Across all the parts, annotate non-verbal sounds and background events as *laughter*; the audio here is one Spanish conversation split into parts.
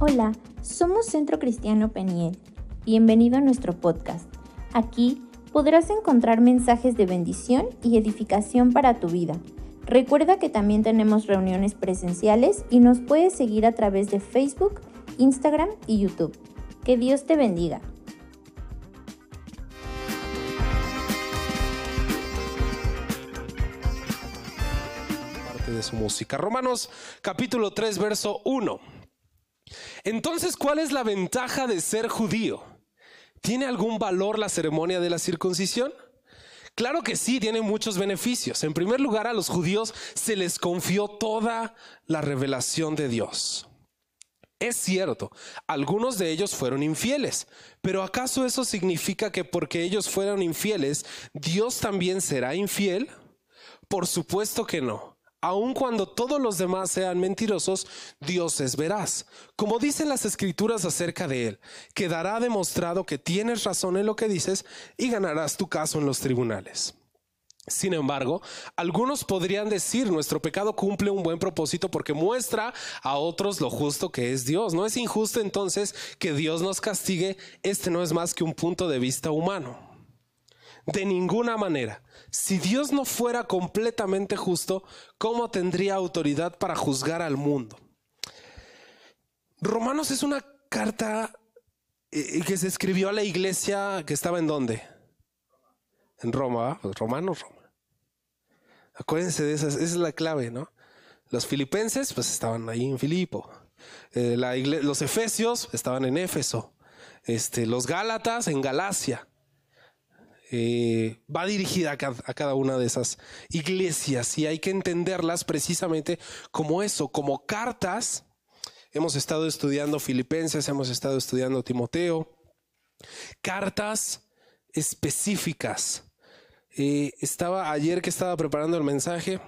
Hola, somos Centro Cristiano Peniel. Bienvenido a nuestro podcast. Aquí podrás encontrar mensajes de bendición y edificación para tu vida. Recuerda que también tenemos reuniones presenciales y nos puedes seguir a través de Facebook, Instagram y YouTube. Que Dios te bendiga. Parte de su música. Romanos capítulo 3, verso 1. Entonces, ¿cuál es la ventaja de ser judío? ¿Tiene algún valor la ceremonia de la circuncisión? Claro que sí, tiene muchos beneficios. En primer lugar, a los judíos se les confió toda la revelación de Dios. Es cierto, algunos de ellos fueron infieles, pero ¿acaso eso significa que porque ellos fueron infieles, Dios también será infiel? Por supuesto que no. Aun cuando todos los demás sean mentirosos, Dios es veraz. Como dicen las escrituras acerca de Él, quedará demostrado que tienes razón en lo que dices y ganarás tu caso en los tribunales. Sin embargo, algunos podrían decir nuestro pecado cumple un buen propósito porque muestra a otros lo justo que es Dios. No es injusto entonces que Dios nos castigue. Este no es más que un punto de vista humano. De ninguna manera. Si Dios no fuera completamente justo, ¿cómo tendría autoridad para juzgar al mundo? Romanos es una carta eh, que se escribió a la iglesia que estaba en dónde? En Roma, ¿va? Romanos, Roma. Acuérdense de esa, esa es la clave, ¿no? Los filipenses, pues estaban ahí en Filipo. Eh, los efesios estaban en Éfeso. Este, los gálatas en Galacia. Eh, va dirigida a cada, a cada una de esas iglesias y hay que entenderlas precisamente como eso, como cartas. Hemos estado estudiando Filipenses, hemos estado estudiando Timoteo, cartas específicas. Eh, estaba ayer que estaba preparando el mensaje.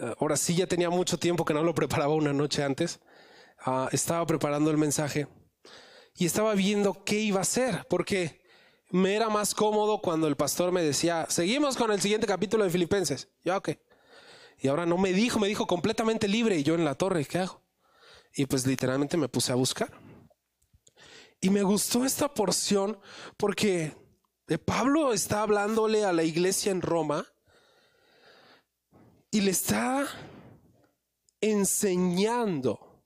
eh, Ahora sí, ya tenía mucho tiempo que no lo preparaba una noche antes. Ah, estaba preparando el mensaje y estaba viendo qué iba a hacer, porque me era más cómodo cuando el pastor me decía, seguimos con el siguiente capítulo de Filipenses. Ya, ok. Y ahora no me dijo, me dijo completamente libre y yo en la torre, ¿qué hago? Y pues literalmente me puse a buscar. Y me gustó esta porción porque Pablo está hablándole a la iglesia en Roma y le está enseñando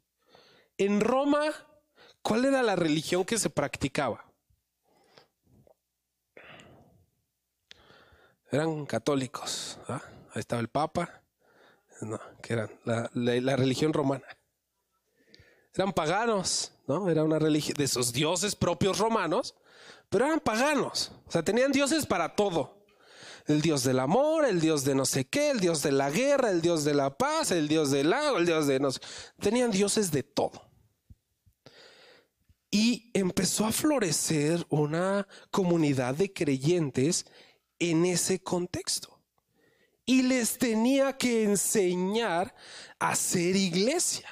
en Roma cuál era la religión que se practicaba. Eran católicos. ¿ah? Ahí estaba el Papa, no, que eran la, religión romana. Eran paganos, ¿no? Era una religión de esos dioses propios romanos, pero eran paganos. O sea, tenían dioses para todo. El dios del amor, el dios de no sé qué, el dios de la guerra, el dios de la paz, el dios del lago, el dios de no sé. Tenían dioses de todo. Y empezó a florecer una comunidad de creyentes en ese contexto. Y les tenía que enseñar a ser iglesia.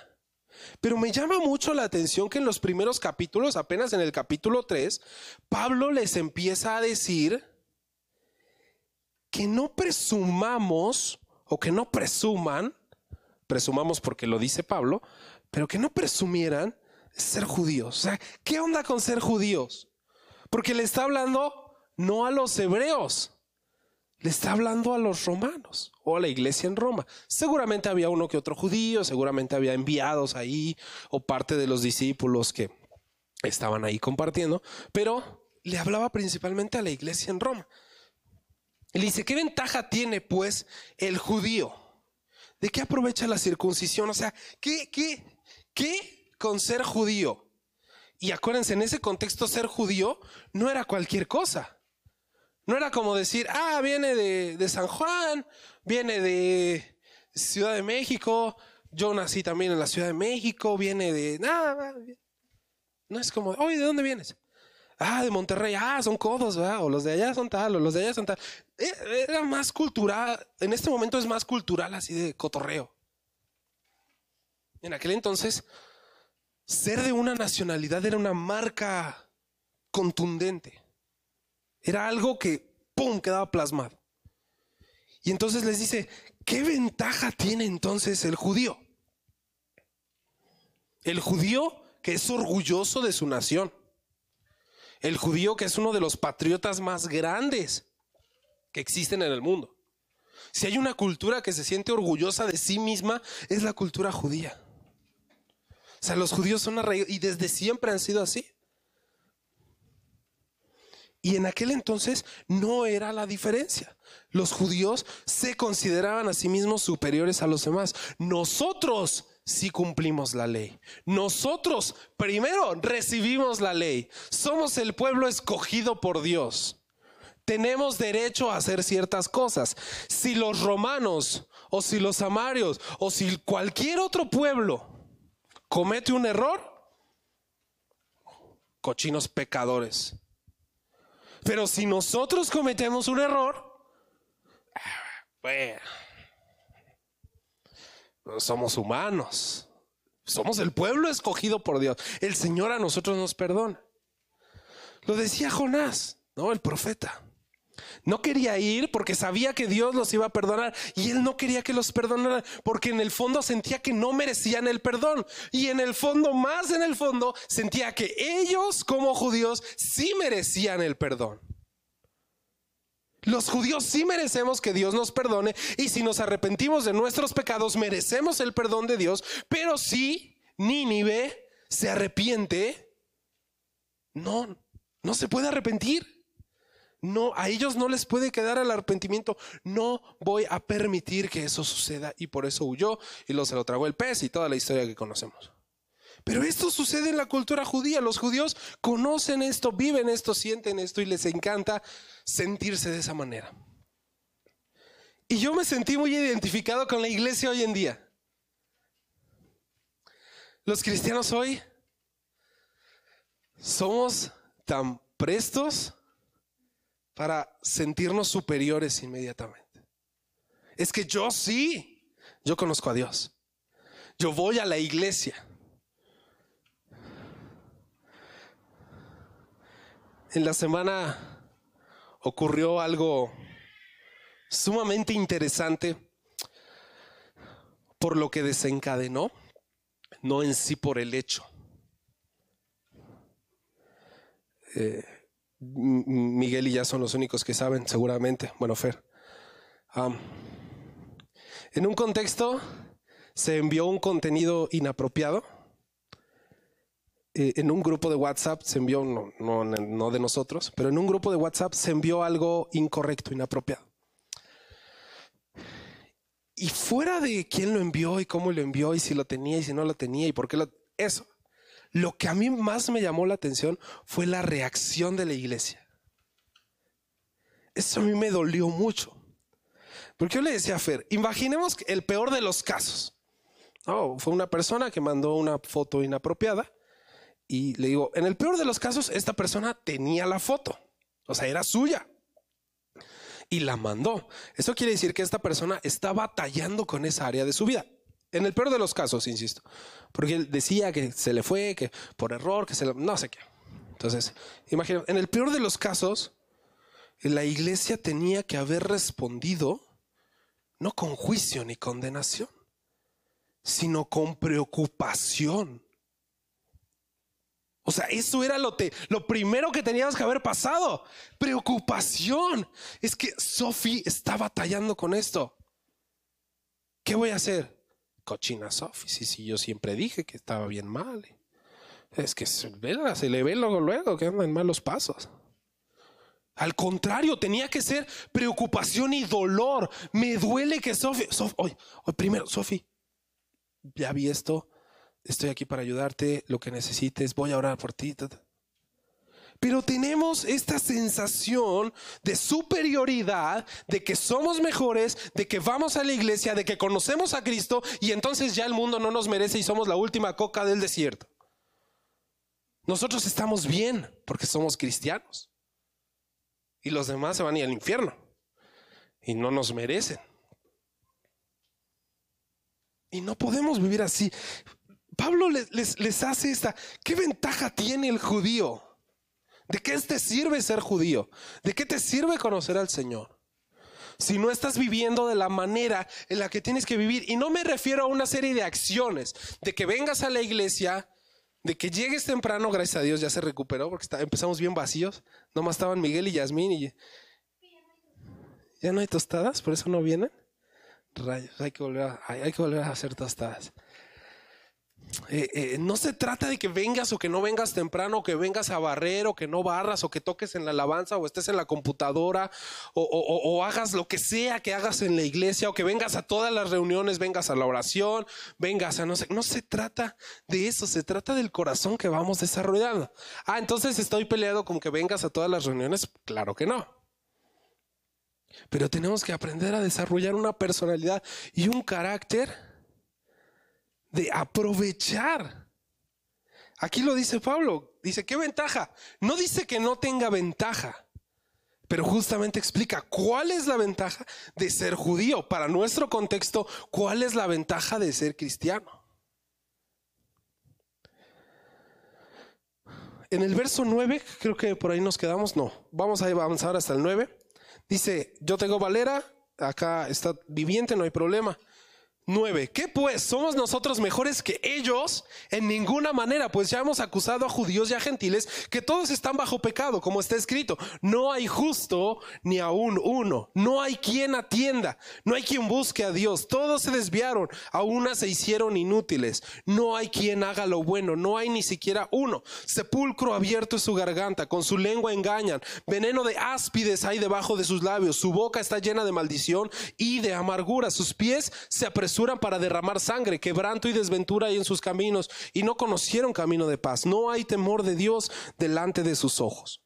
Pero me llama mucho la atención que en los primeros capítulos, apenas en el capítulo 3, Pablo les empieza a decir que no presumamos o que no presuman, presumamos porque lo dice Pablo, pero que no presumieran ser judíos. O sea, ¿qué onda con ser judíos? Porque le está hablando no a los hebreos, le está hablando a los romanos o a la iglesia en Roma. Seguramente había uno que otro judío, seguramente había enviados ahí o parte de los discípulos que estaban ahí compartiendo, pero le hablaba principalmente a la iglesia en Roma. Y le dice, ¿qué ventaja tiene pues el judío? ¿De qué aprovecha la circuncisión? O sea, ¿qué, qué, qué con ser judío? Y acuérdense, en ese contexto ser judío no era cualquier cosa. No era como decir, ah, viene de, de San Juan, viene de Ciudad de México, yo nací también en la Ciudad de México, viene de... Nada, no es como, oye, ¿de dónde vienes? Ah, de Monterrey, ah, son codos, ¿verdad? O los de allá son tal, o los de allá son tal. Eh, Era más cultural, en este momento es más cultural así de cotorreo. En aquel entonces, ser de una nacionalidad era una marca contundente. Era algo que, ¡pum!, quedaba plasmado. Y entonces les dice, ¿qué ventaja tiene entonces el judío? El judío que es orgulloso de su nación. El judío que es uno de los patriotas más grandes que existen en el mundo. Si hay una cultura que se siente orgullosa de sí misma, es la cultura judía. O sea, los judíos son arraigados y desde siempre han sido así. Y en aquel entonces no era la diferencia. Los judíos se consideraban a sí mismos superiores a los demás. Nosotros sí cumplimos la ley. Nosotros primero recibimos la ley. Somos el pueblo escogido por Dios. Tenemos derecho a hacer ciertas cosas. Si los romanos o si los amarios o si cualquier otro pueblo comete un error, cochinos pecadores. Pero si nosotros cometemos un error, somos humanos. Somos el pueblo escogido por Dios. El Señor a nosotros nos perdona. Lo decía Jonás, ¿no? El profeta. No quería ir porque sabía que Dios los iba a perdonar y él no quería que los perdonara porque en el fondo sentía que no merecían el perdón y en el fondo, más en el fondo, sentía que ellos como judíos sí merecían el perdón. Los judíos sí merecemos que Dios nos perdone y si nos arrepentimos de nuestros pecados merecemos el perdón de Dios, pero si Nínive se arrepiente, no, no se puede arrepentir. No, a ellos no les puede quedar el arrepentimiento. No voy a permitir que eso suceda. Y por eso huyó y lo se lo tragó el pez y toda la historia que conocemos. Pero esto sucede en la cultura judía. Los judíos conocen esto, viven esto, sienten esto y les encanta sentirse de esa manera. Y yo me sentí muy identificado con la iglesia hoy en día. Los cristianos hoy somos tan prestos para sentirnos superiores inmediatamente. Es que yo sí, yo conozco a Dios. Yo voy a la iglesia. En la semana ocurrió algo sumamente interesante por lo que desencadenó, no en sí por el hecho. Eh, Miguel y ya son los únicos que saben, seguramente. Bueno, Fer. en un contexto se envió un contenido inapropiado. Eh, en un grupo de WhatsApp se envió, no, no, de nosotros, pero en un grupo de WhatsApp se envió algo incorrecto, inapropiado. Y fuera de quién lo envió y cómo lo envió y si lo tenía y si no lo tenía y por qué lo... Eso. Lo que a mí más me llamó la atención fue la reacción de la iglesia. Eso a mí me dolió mucho. Porque yo le decía a Fer, imaginemos el peor de los casos. Oh, fue una persona que mandó una foto inapropiada y le digo, en el peor de los casos, esta persona tenía la foto, o sea, era suya y la mandó. Eso quiere decir que esta persona está batallando con esa área de su vida. En el peor de los casos, insisto. Porque él decía que se le fue, que por error, que se le... No sé qué. Entonces, imagínate, en el peor de los casos, la iglesia tenía que haber respondido no con juicio ni condenación, sino con preocupación. O sea, eso era lo, te, lo primero que teníamos que haber pasado. Preocupación. Es que Sophie está batallando con esto. ¿Qué voy a hacer? Cochina Sophie. Sí, sí, yo siempre dije que estaba bien mal. Es que se, se le ve luego, luego que anda en malos pasos. Al contrario, tenía que ser preocupación y dolor. Me duele que Sophie, hoy, hoy primero, Sophie, ya vi esto, estoy aquí para ayudarte, lo que necesites, voy a orar por ti. Pero tenemos esta sensación de superioridad, de que somos mejores, de que vamos a la iglesia, de que conocemos a Cristo y entonces ya el mundo no nos merece y somos la última coca del desierto. Nosotros estamos bien porque somos cristianos. Y los demás se van a ir al infierno. Y no nos merecen. Y no podemos vivir así. Pablo les, les hace esta, ¿qué ventaja tiene el judío? ¿De qué te sirve ser judío? ¿De qué te sirve conocer al Señor? si no estás viviendo de la manera en la que tienes que vivir. Y no me refiero a una serie de acciones, de que vengas a la iglesia, de que llegues temprano, gracias a Dios ya se recuperó, porque empezamos bien vacíos. Nomás estaban Miguel y Yasmín y... ¿Ya no hay tostadas? ¿Por eso no vienen? Rayos, hay que volver hay que volver a hacer tostadas. Eh, eh, no se trata de que vengas o que no vengas temprano, o que vengas a barrer, o que no barras, o que toques en la alabanza, o estés en la computadora, o, hagas lo que sea que hagas en la iglesia, o que vengas a todas las reuniones, vengas a la oración, vengas a no sé. No se trata de eso, se trata del corazón que vamos desarrollando. Ah, entonces estoy peleado con que vengas a todas las reuniones. Claro que no. Pero tenemos que aprender a desarrollar una personalidad y un carácter de aprovechar. Aquí lo dice Pablo. Dice, ¿qué ventaja? No dice que no tenga ventaja, pero justamente explica cuál es la ventaja de ser judío. Para nuestro contexto, ¿cuál es la ventaja de ser cristiano? En el verso 9, creo que por ahí nos quedamos, no, vamos a avanzar hasta el 9. Dice, yo tengo valera, acá está viviente, no hay problema. 9. ¿Qué pues? ¿Somos nosotros mejores que ellos? En ninguna manera, pues ya hemos acusado a judíos y a gentiles que todos están bajo pecado, como está escrito. No hay justo ni aún uno. No hay quien atienda. No hay quien busque a Dios. Todos se desviaron. A una se hicieron inútiles. No hay quien haga lo bueno. No hay ni siquiera uno. Sepulcro abierto es su garganta. Con su lengua engañan. Veneno de áspides hay debajo de sus labios. Su boca está llena de maldición y de amargura. Sus pies se apresuran para derramar sangre, quebranto y desventura hay en sus caminos, y no conocieron camino de paz. No hay temor de Dios delante de sus ojos.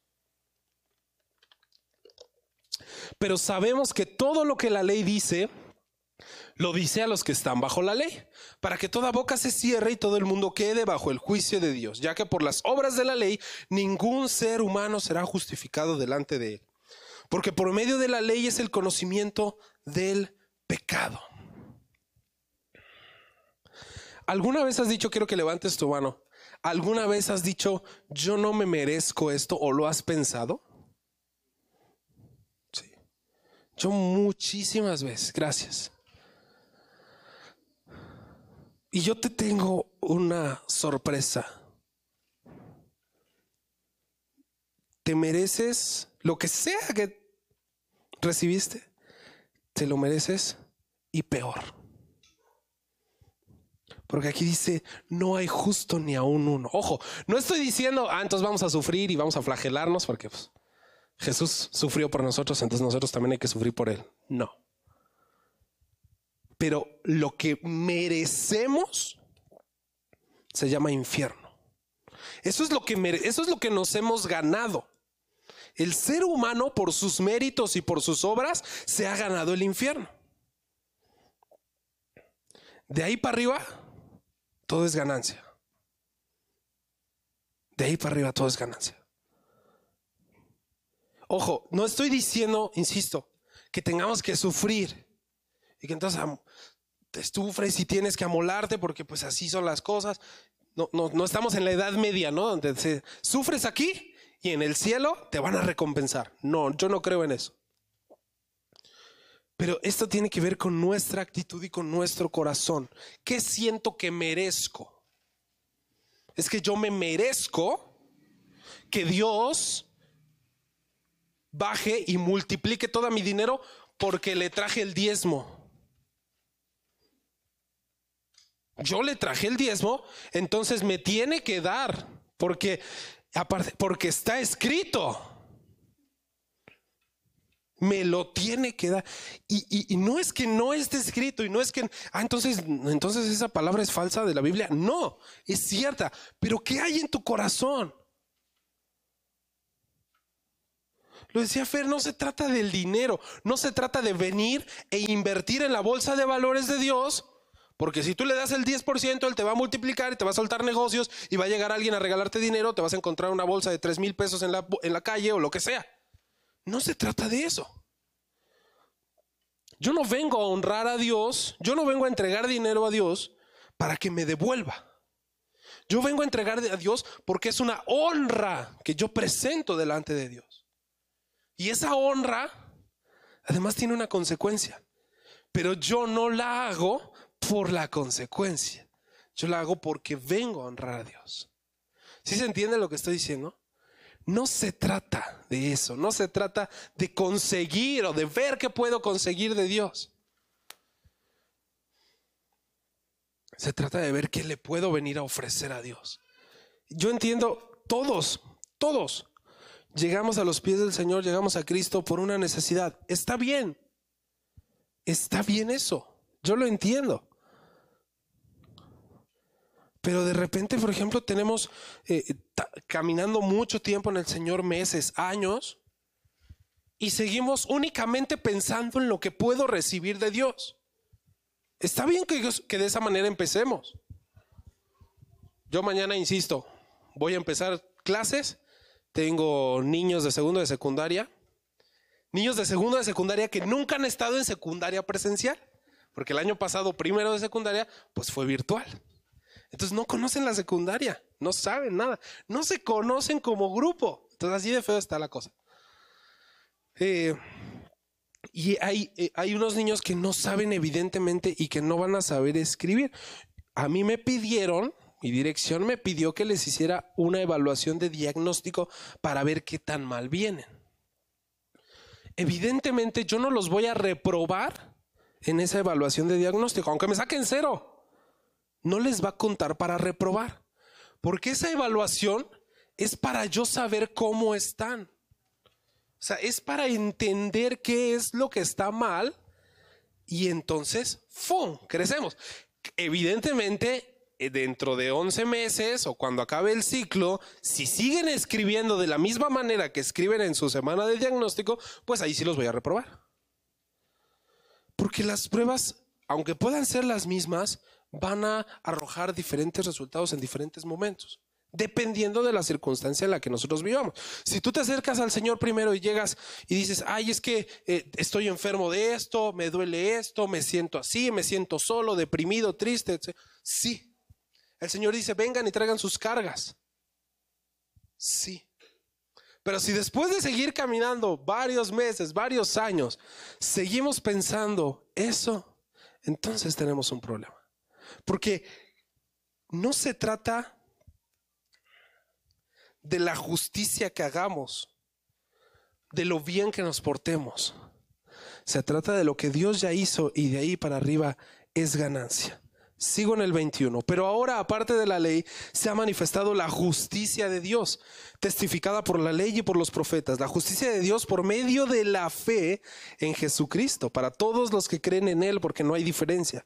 Pero sabemos que todo lo que la ley dice, lo dice a los que están bajo la ley, para que toda boca se cierre y todo el mundo quede bajo el juicio de Dios, ya que por las obras de la ley ningún ser humano será justificado delante de él. Porque por medio de la ley es el conocimiento del pecado. ¿Alguna vez has dicho, quiero que levantes tu mano, ¿alguna vez has dicho, yo no me merezco esto o lo has pensado? Sí. Yo muchísimas veces, gracias. Y yo te tengo una sorpresa. Te mereces lo que sea que recibiste, te lo mereces y peor. Porque aquí dice, no hay justo ni aún uno. Ojo, no estoy diciendo, ah, entonces vamos a sufrir y vamos a flagelarnos porque pues, Jesús sufrió por nosotros, entonces nosotros también hay que sufrir por Él. No. Pero lo que merecemos se llama infierno. Eso es lo que, eso es lo que nos hemos ganado. El ser humano, por sus méritos y por sus obras, se ha ganado el infierno. De ahí para arriba, todo es ganancia. De ahí para arriba todo es ganancia. Ojo, no estoy diciendo, insisto, que tengamos que sufrir y que entonces te sufres y tienes que amolarte porque pues así son las cosas. No, no, no estamos en la edad media, ¿no? Donde sufres aquí y en el cielo te van a recompensar. No, yo no creo en eso. Pero esto tiene que ver con nuestra actitud y con nuestro corazón. ¿Qué siento que merezco? Es que yo me merezco que Dios baje y multiplique todo mi dinero porque le traje el diezmo. Yo le traje el diezmo, entonces me tiene que dar porque aparte porque está escrito me lo tiene que dar. Y, no es que no esté escrito y no es que, ah, entonces, entonces esa palabra es falsa de la Biblia. No, es cierta. Pero ¿qué hay en tu corazón? Lo decía Fer, no se trata del dinero, no se trata de venir e invertir en la bolsa de valores de Dios, porque si tú le das el 10%, Él te va a multiplicar y te va a soltar negocios y va a llegar alguien a regalarte dinero, te vas a encontrar una bolsa de 3 mil pesos en la, en la calle o lo que sea. No se trata de eso. Yo no vengo a honrar a Dios, yo no vengo a entregar dinero a Dios para que me devuelva. Yo vengo a entregar a Dios porque es una honra que yo presento delante de Dios. Y esa honra además tiene una consecuencia. Pero yo no la hago por la consecuencia. Yo la hago porque vengo a honrar a Dios. ¿Sí se entiende lo que estoy diciendo? No se trata de eso, no se trata de conseguir o de ver qué puedo conseguir de Dios. Se trata de ver qué le puedo venir a ofrecer a Dios. Yo entiendo, todos, todos, llegamos a los pies del Señor, llegamos a Cristo por una necesidad. Está bien, está bien eso, yo lo entiendo. Pero de repente, por ejemplo, tenemos eh, caminando mucho tiempo en el Señor, meses, años, y seguimos únicamente pensando en lo que puedo recibir de Dios. Está bien que, que de esa manera empecemos. Yo mañana, insisto, voy a empezar clases. Tengo niños de segundo de secundaria. Niños de segundo de secundaria que nunca han estado en secundaria presencial. Porque el año pasado, primero de secundaria, pues fue virtual. Entonces no conocen la secundaria, no saben nada, no se conocen como grupo. Entonces así de feo está la cosa. Eh, y eh, hay unos niños que no saben evidentemente y que no van a saber escribir. A mí me pidieron, mi dirección me pidió que les hiciera una evaluación de diagnóstico para ver qué tan mal vienen. Evidentemente yo no los voy a reprobar en esa evaluación de diagnóstico, aunque me saquen cero no les va a contar para reprobar. Porque esa evaluación es para yo saber cómo están. O sea, es para entender qué es lo que está mal y entonces, ¡fum!, crecemos. Evidentemente, eh, dentro de 11 meses o cuando acabe el ciclo, si siguen escribiendo de la misma manera que escriben en su semana de diagnóstico, pues ahí sí los voy a reprobar. Porque las pruebas, aunque puedan ser las mismas, van a arrojar diferentes resultados en diferentes momentos, dependiendo de la circunstancia en la que nosotros vivamos. Si tú te acercas al Señor primero y llegas y dices, ay, es que eh, estoy enfermo de esto, me duele esto, me siento así, me siento solo, deprimido, triste, etc. Sí. El Señor dice, vengan y traigan sus cargas. Sí. Pero si después de seguir caminando varios meses, varios años, seguimos pensando eso, entonces tenemos un problema. Porque no se trata de la justicia que hagamos, de lo bien que nos portemos. Se trata de lo que Dios ya hizo y de ahí para arriba es ganancia. Sigo en el 21. Pero ahora, aparte de la ley, se ha manifestado la justicia de Dios, testificada por la ley y por los profetas. La justicia de Dios por medio de la fe en Jesucristo, para todos los que creen en Él, porque no hay diferencia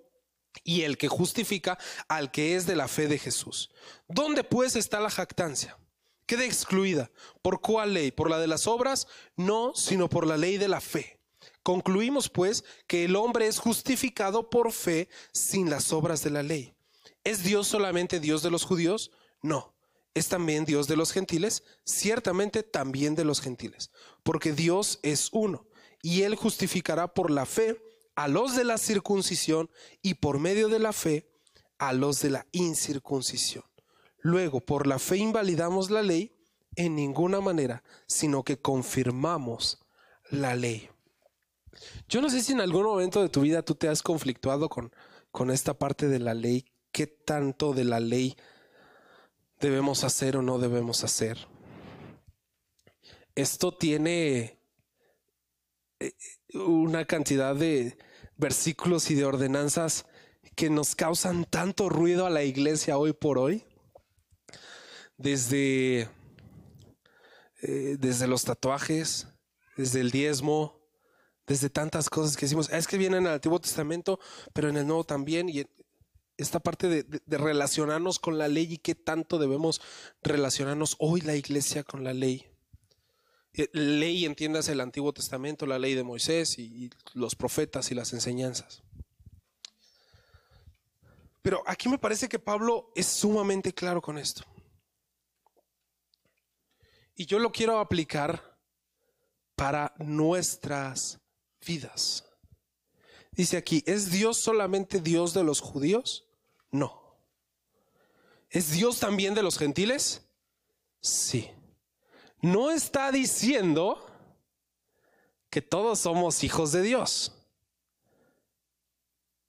y el que justifica al que es de la fe de Jesús. ¿Dónde pues está la jactancia? Queda excluida. ¿Por cuál ley? ¿Por la de las obras? No, sino por la ley de la fe. Concluimos pues que el hombre es justificado por fe sin las obras de la ley. ¿Es Dios solamente Dios de los judíos? No. ¿Es también Dios de los gentiles? Ciertamente también de los gentiles, porque Dios es uno, y Él justificará por la fe a los de la circuncisión y por medio de la fe a los de la incircuncisión. Luego, por la fe invalidamos la ley en ninguna manera, sino que confirmamos la ley. Yo no sé si en algún momento de tu vida tú te has conflictuado con, con esta parte de la ley, qué tanto de la ley debemos hacer o no debemos hacer. Esto tiene eh, una cantidad de versículos y de ordenanzas que nos causan tanto ruido a la iglesia hoy por hoy. Desde, eh, desde los tatuajes, desde el diezmo, desde tantas cosas que decimos, es que viene en el Antiguo Testamento, pero en el Nuevo también, y esta parte de, de, relacionarnos con la ley y qué tanto debemos relacionarnos hoy la iglesia con la ley. Eh, ley, entiendas el Antiguo Testamento, la ley de Moisés y, los profetas y las enseñanzas. Pero aquí me parece que Pablo es sumamente claro con esto. Y yo lo quiero aplicar para nuestras vidas. Dice aquí, ¿es Dios solamente Dios de los judíos? No. ¿Es Dios también de los gentiles? Sí. No está diciendo que todos somos hijos de Dios.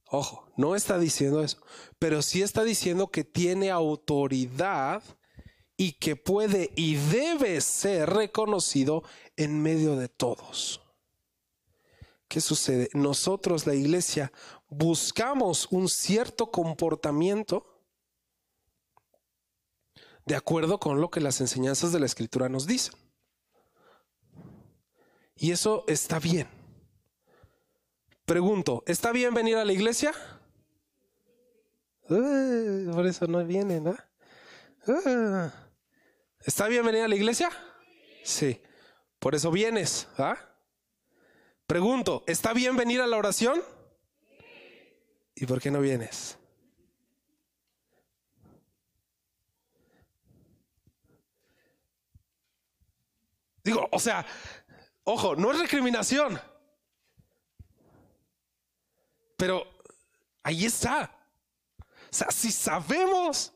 Ojo, no está diciendo eso, pero sí está diciendo que tiene autoridad y que puede y debe ser reconocido en medio de todos. ¿Qué sucede? Nosotros, la iglesia, buscamos un cierto comportamiento de acuerdo con lo que las enseñanzas de la escritura nos dicen. Y eso está bien. Pregunto, ¿está bien venir a la iglesia? por eso no vienen, ¿no? ¿Está bien venir a la iglesia? Sí. Por eso vienes, ¿ah? Pregunto, ¿está bien venir a la oración? ¿Y por qué no vienes? Digo, o sea, ojo, no es recriminación. Pero ahí está. O sea, si sabemos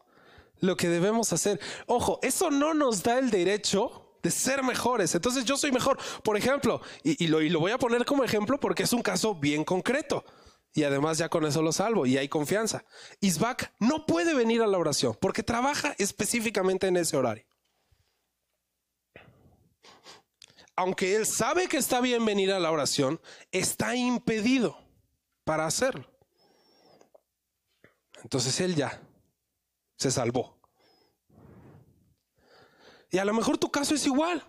lo que debemos hacer, ojo, eso no nos da el derecho de ser mejores. Entonces yo soy mejor. Por ejemplo, y, lo, lo voy a poner como ejemplo porque es un caso bien concreto. Y además ya con eso lo salvo y hay confianza. Isbak no puede venir a la oración porque trabaja específicamente en ese horario. Aunque él sabe que está bien venir a la oración, está impedido para hacerlo. Entonces él ya se salvó. Y a lo mejor tu caso es igual.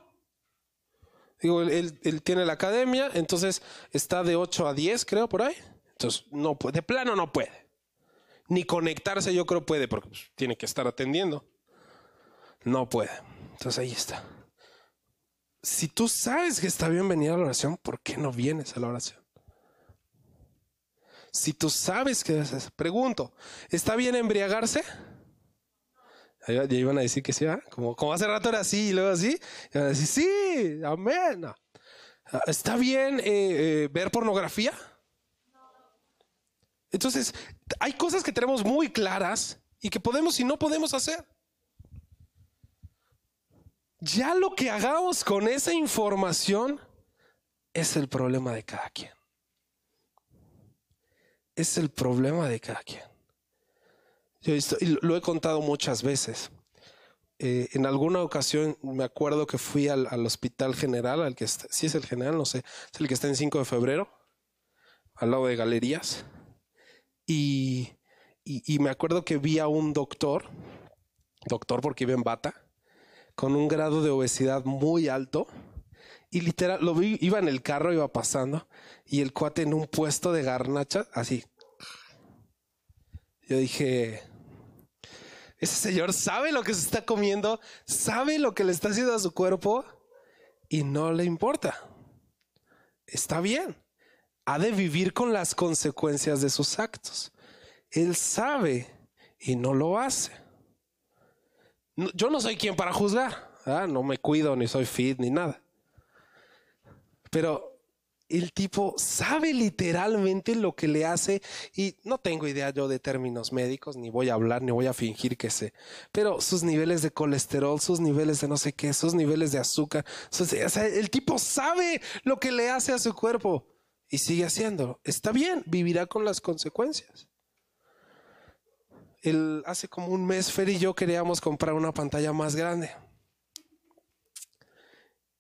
Digo, él, tiene la academia, entonces está de 8 a 10, creo, por ahí. Entonces, no puede, de plano no puede. Ni conectarse, yo creo puede, porque pues, tiene que estar atendiendo. No puede. Entonces ahí está. Si tú sabes que está bien venir a la oración, ¿por qué no vienes a la oración? Si tú sabes que pregunto, ¿está bien embriagarse? Ya iban a decir que sí, como, como hace rato era así y luego así. Y a decir, sí, amén. ¿Está bien eh, eh, ver pornografía? Entonces, hay cosas que tenemos muy claras y que podemos y no podemos hacer. Ya lo que hagamos con esa información es el problema de cada quien es el problema de cada quien. Yo lo he contado muchas veces. Eh, en alguna ocasión me acuerdo que fui al, hospital general, al que está, es el general, no sé, es el que está en 5 de febrero, al lado de galerías. Y, y, me acuerdo que vi a un doctor, doctor porque iba en bata, con un grado de obesidad muy alto. Y literal, lo vi, iba en el carro, iba pasando, y el cuate en un puesto de garnacha, así. Yo dije, ese señor sabe lo que se está comiendo, sabe lo que le está haciendo a su cuerpo y no le importa. Está bien. Ha de vivir con las consecuencias de sus actos. Él sabe y no lo hace. Yo no soy quien para juzgar. No me cuido, ni soy fit, ni nada. Pero el tipo sabe literalmente lo que le hace y no tengo idea yo de términos médicos, ni voy a hablar, ni voy a fingir que sé, pero sus niveles de colesterol, sus niveles de no sé qué, sus niveles de azúcar, el tipo sabe lo que le hace a su cuerpo y sigue haciéndolo. Está bien, vivirá con las consecuencias. Hace como un mes Fer y yo queríamos comprar una pantalla más grande.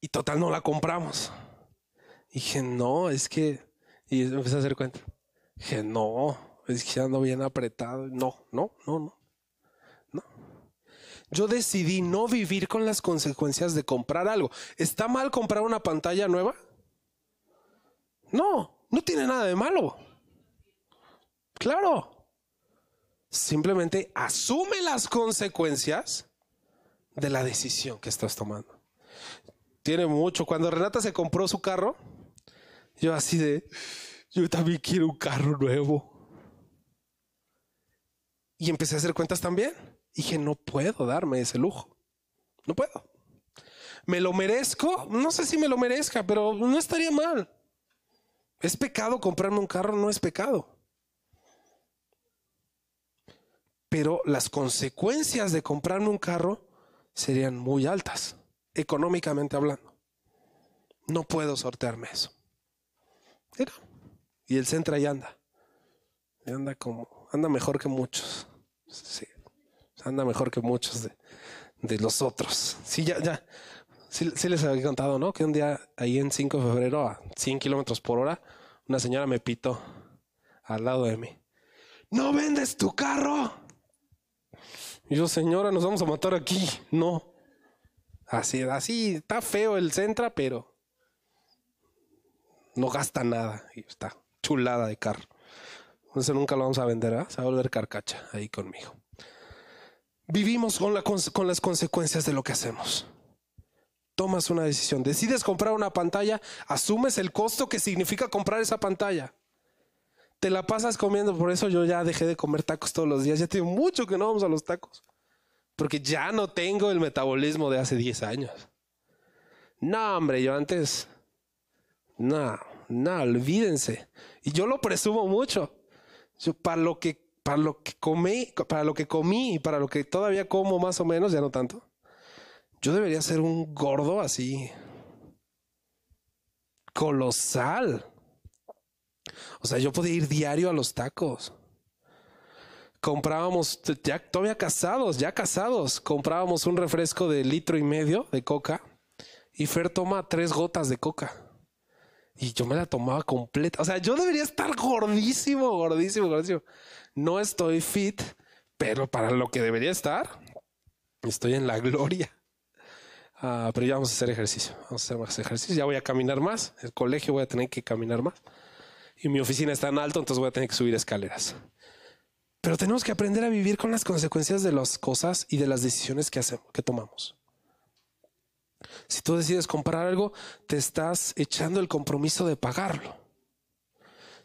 Y total no la compramos dije, no, es que. Y empecé a hacer cuenta. Dije, no, es que ando bien apretado. No, no, no, no. No. Yo decidí no vivir con las consecuencias de comprar algo. ¿Está mal comprar una pantalla nueva? No, no tiene nada de malo. Claro. Simplemente asume las consecuencias de la decisión que estás tomando. Tiene mucho. Cuando Renata se compró su carro, yo así de, yo también quiero un carro nuevo. Y empecé a hacer cuentas también. dije, no puedo darme ese lujo. No puedo. ¿Me lo merezco? No sé si me lo merezca, pero no estaría mal. ¿Es pecado comprarme un carro? No es pecado. Pero las consecuencias de comprarme un carro serían muy altas, económicamente hablando. No puedo sortearme eso. Y el centro ahí anda. anda como, anda mejor que muchos. Sí, anda mejor que muchos de, de los otros. Sí, ya, ya. Sí, les había contado, ¿no? Que un día ahí en 5 de febrero a 100 kilómetros por hora, una señora me pitó al lado de mí. ¿No vendes tu carro? Y yo, señora, nos vamos a matar aquí. No. Así, así, está feo el Centra, pero no gasta nada. Y está chulada de carro. Entonces nunca lo vamos a vender, ¿eh? Se va a volver carcacha ahí conmigo. Vivimos con, con las consecuencias de lo que hacemos. Tomas una decisión. Decides comprar una pantalla, asumes el costo que significa comprar esa pantalla. Te la pasas comiendo, por eso yo ya dejé de comer tacos todos los días. Ya tengo mucho que no vamos a los tacos. Porque ya no tengo el metabolismo de hace 10 años. No, hombre, yo antes. No, no, olvídense. Y yo lo presumo mucho. Yo para lo que para lo que comí, para lo que comí y para lo que todavía como más o menos, ya no tanto. Yo debería ser un gordo así colosal. O sea, yo podía ir diario a los tacos. Comprábamos, ya todavía casados, ya casados, comprábamos un refresco de litro y medio de coca y Fer toma tres gotas de coca. Y yo me la tomaba completa. O sea, yo debería estar gordísimo, gordísimo, gordísimo. No estoy fit, pero para lo que debería estar, estoy en la gloria. Ah, pero ya vamos a hacer ejercicio. Vamos a hacer más ejercicio. Ya voy a caminar más. El colegio voy a tener que caminar más. Y mi oficina está en alto, entonces voy a tener que subir escaleras. Pero tenemos que aprender a vivir con las consecuencias de las cosas y de las decisiones que hacemos, que tomamos. Si tú decides comprar algo, te estás echando el compromiso de pagarlo.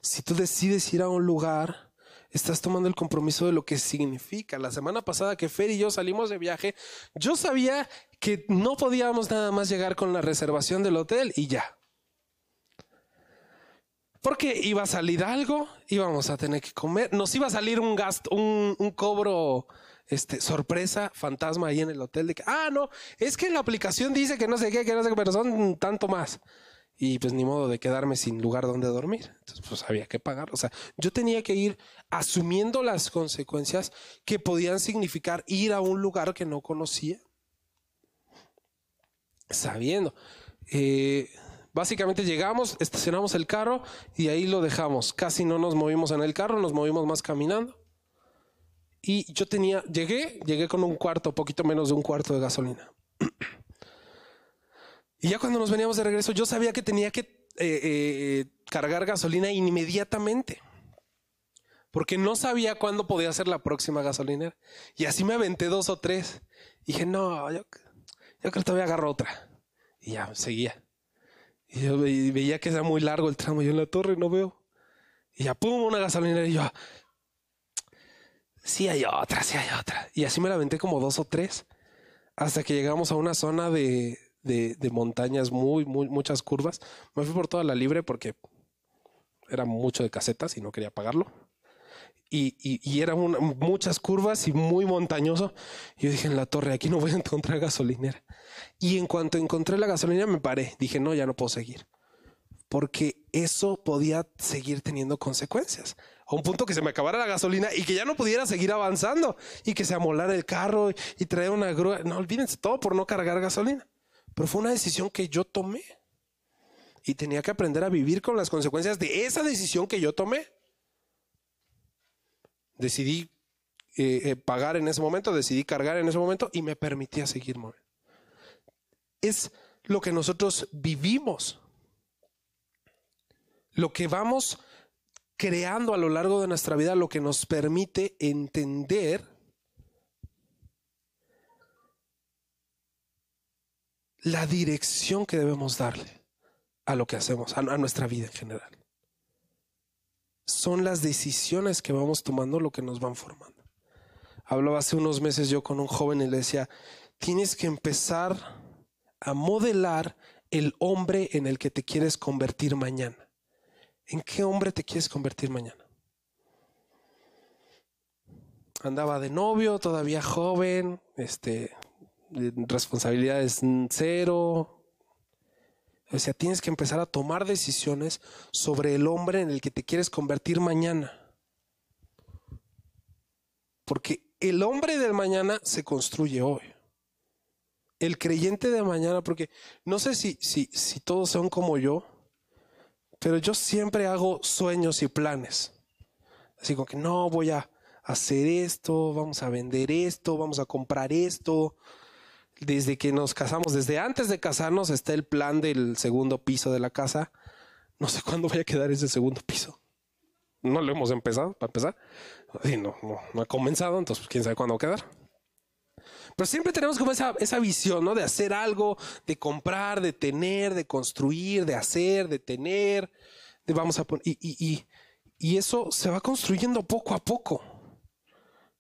Si tú decides ir a un lugar, estás tomando el compromiso de lo que significa. La semana pasada que Fer y yo salimos de viaje, yo sabía que no podíamos nada más llegar con la reservación del hotel y ya. Porque iba a salir algo, íbamos a tener que comer, nos iba a salir un gasto, un, cobro este, sorpresa, fantasma ahí en el hotel de que, ah, no, es que la aplicación dice que no sé qué, que no sé qué, pero son tanto más y pues ni modo de quedarme sin lugar donde dormir. Entonces pues había que pagar. O sea, yo tenía que ir asumiendo las consecuencias que podían significar ir a un lugar que no conocía. Sabiendo. Eh, básicamente llegamos, estacionamos el carro y ahí lo dejamos. Casi no nos movimos en el carro, nos movimos más caminando. Y yo tenía, llegué, llegué con un cuarto, poquito menos de un cuarto de gasolina. Y ya cuando nos veníamos de regreso, yo sabía que tenía que eh, eh, cargar gasolina inmediatamente. Porque no sabía cuándo podía ser la próxima gasolinera. Y así me aventé dos o tres. Y dije, no, yo, creo que todavía agarro otra. Y ya, seguía. Y yo veía que era muy largo el tramo. Yo en la torre no veo. Y ya, pum, una gasolinera. Y yo, sí hay otra, sí hay otra. Y así me la aventé como dos o tres. Hasta que llegamos a una zona de, de, montañas, muy, muy, muchas curvas. Me fui por toda la libre porque era mucho de casetas y no quería pagarlo. Y, y, eran muchas curvas y muy montañoso. Yo dije en la torre, aquí no voy a encontrar gasolinera. Y en cuanto encontré la gasolinera me paré. Dije, no, ya no puedo seguir. Porque eso podía seguir teniendo consecuencias. A un punto que se me acabara la gasolina y que ya no pudiera seguir avanzando. Y que se amolara el carro y traer una grúa. No, olvídense todo por no cargar gasolina. Pero fue una decisión que yo tomé. Y tenía que aprender a vivir con las consecuencias de esa decisión que yo tomé. Decidí eh, eh, pagar en ese momento, decidí cargar en ese momento y me permitía seguir moviendo. Es lo que nosotros vivimos. Lo que vamos creando a lo largo de nuestra vida, lo que nos permite entender la dirección que debemos darle a lo que hacemos, a, nuestra vida en general. Son las decisiones que vamos tomando lo que nos van formando. Hablaba hace unos meses yo con un joven y le decía, tienes que empezar a modelar el hombre en el que te quieres convertir mañana. ¿En qué hombre te quieres convertir mañana? Andaba de novio, todavía joven, este, responsabilidades cero. O sea, tienes que empezar a tomar decisiones sobre el hombre en el que te quieres convertir mañana. Porque el hombre del mañana se construye hoy. El creyente de mañana, porque no sé si, si, si todos son como yo, pero yo siempre hago sueños y planes. Así como que no voy a hacer esto, vamos a vender esto, vamos a comprar esto. Desde que nos casamos, desde antes de casarnos está el plan del segundo piso de la casa. No sé cuándo vaya a quedar ese segundo piso. No lo hemos empezado, para empezar. Y no, no, ha comenzado, entonces quién sabe cuándo va a quedar. Pero siempre tenemos como esa, esa visión, ¿no? De hacer algo, de comprar, de tener, de construir, de hacer, de tener, de vamos a poner. Y, y, y, eso se va construyendo poco a poco.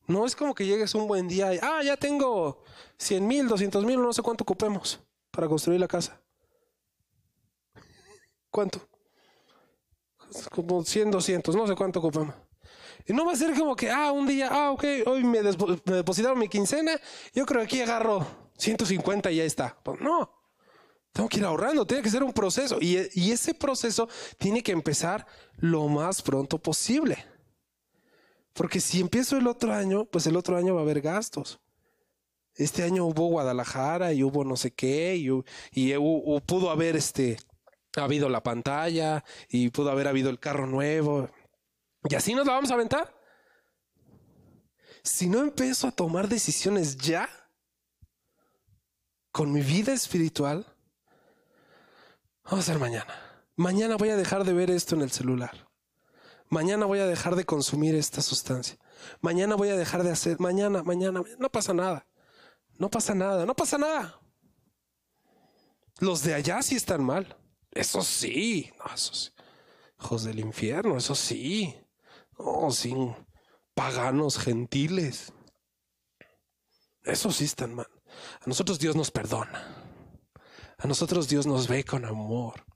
No es como que llegues un buen día y, ah, ya tengo 100 mil, 200 mil, no sé cuánto ocupemos para construir la casa. ¿Cuánto? Como 100, 200, no sé cuánto ocupemos. Y no va a ser como que, ah, un día, ah, ok, hoy me, depositaron mi quincena, yo creo que aquí agarro 150 y ya está. Pues no, tengo que ir ahorrando, tiene que ser un proceso. Y, y ese proceso tiene que empezar lo más pronto posible. Porque si empiezo el otro año, pues el otro año va a haber gastos. Este año hubo Guadalajara y hubo no sé qué, y, pudo haber este, habido la pantalla, y pudo haber habido el carro nuevo. Y así nos la vamos a aventar. Si no empiezo a tomar decisiones ya con mi vida espiritual, vamos a ser mañana. Mañana voy a dejar de ver esto en el celular. Mañana voy a dejar de consumir esta sustancia. Mañana voy a dejar de hacer. Mañana, mañana, no pasa nada. No pasa nada, no pasa nada. Los de allá sí están mal. Eso sí. No, eso sí. Hijos del infierno, eso sí. No, sin paganos gentiles. Eso sí están mal. A nosotros Dios nos perdona. A nosotros Dios nos ve con amor.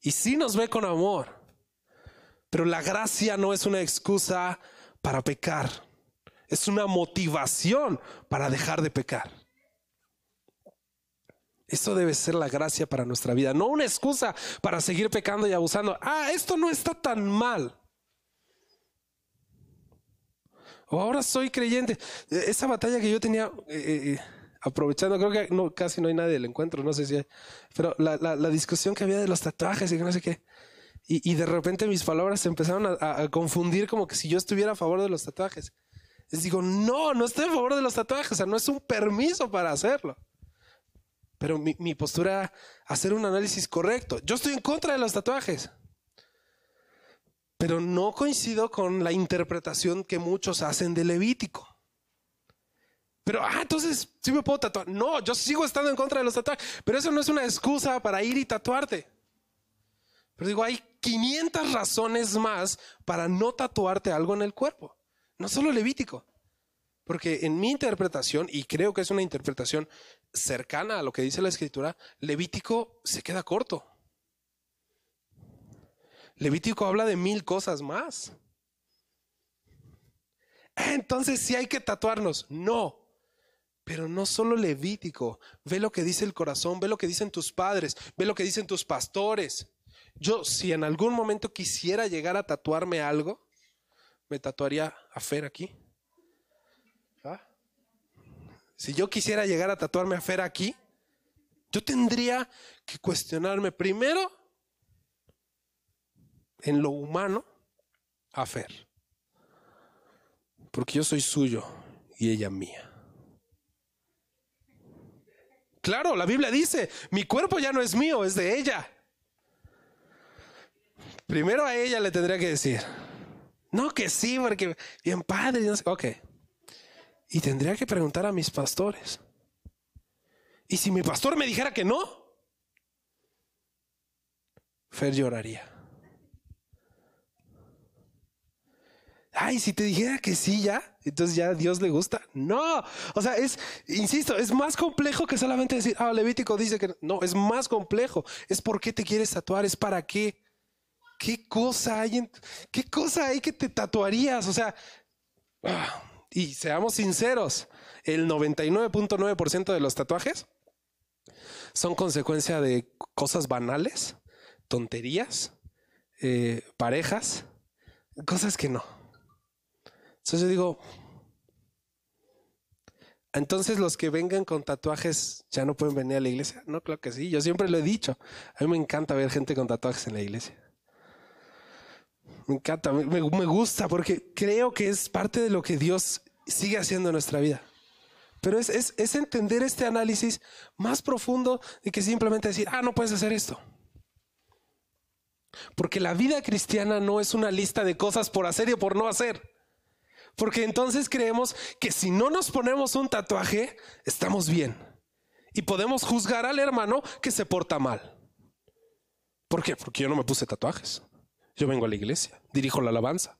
Y sí nos ve con amor. Pero la gracia no es una excusa para pecar. Es una motivación para dejar de pecar. Eso debe ser la gracia para nuestra vida, no una excusa para seguir pecando y abusando. Ah, esto no está tan mal. o ahora soy creyente. E, esa batalla que yo tenía, eh, eh, aprovechando, creo que no, casi no hay nadie del encuentro, no sé si hay, pero la, la, discusión que había de los tatuajes y no sé qué. Y, de repente mis palabras se empezaron a, a, confundir como que si yo estuviera a favor de los tatuajes. Les digo, no, no estoy a favor de los tatuajes, o sea, no es un permiso para hacerlo. Pero mi, mi postura, hacer un análisis correcto. Yo estoy en contra de los tatuajes pero no coincido con la interpretación que muchos hacen de Levítico. Pero, ah, entonces sí me puedo tatuar. No, yo sigo estando en contra de los tatuajes, pero eso no es una excusa para ir y tatuarte. Pero digo, hay 500 razones más para no tatuarte algo en el cuerpo. No solo Levítico. Porque en mi interpretación, y creo que es una interpretación cercana a lo que dice la escritura, Levítico se queda corto. Levítico habla de mil cosas más. Entonces, si hay que tatuarnos, no. Pero no solo Levítico. Ve lo que dice el corazón, ve lo que dicen tus padres, ve lo que dicen tus pastores. Yo, si en algún momento quisiera llegar a tatuarme algo, me tatuaría a Fer aquí. ¿Ah? Si yo quisiera llegar a tatuarme a Fer aquí, yo tendría que cuestionarme primero en lo humano a Fer. Porque yo soy suyo y ella mía. Claro, la Biblia dice, mi cuerpo ya no es mío, es de ella. Primero a ella le tendría que decir, no que sí, porque bien padre, no sé, ok. Y tendría que preguntar a mis pastores. Y si mi pastor me dijera que no, Fer lloraría. Ay, si te dijera que sí ya. entonces ya Dios le gusta. No, o sea, es, insisto, es más complejo que solamente decir, ah, Levítico dice que no, es más complejo. Es por qué te quieres tatuar, es para qué. ¿Qué cosa hay qué cosa hay que te tatuarías? O sea, ah, y seamos sinceros, el 99.9% de los tatuajes son consecuencia de cosas banales, tonterías, eh, parejas, cosas que no. Entonces yo digo, entonces los que vengan con tatuajes ya no pueden venir a la iglesia. No, claro que sí, yo siempre lo he dicho. A mí me encanta ver gente con tatuajes en la iglesia. Me encanta, me, gusta porque creo que es parte de lo que Dios sigue haciendo en nuestra vida. Pero es, es, es, entender este análisis más profundo de que simplemente decir, ah, no puedes hacer esto. Porque la vida cristiana no es una lista de cosas por hacer y por no hacer. Porque entonces creemos que si no nos ponemos un tatuaje, estamos bien. Y podemos juzgar al hermano que se porta mal. ¿Por qué? Porque yo no me puse tatuajes. Yo vengo a la iglesia, dirijo la alabanza.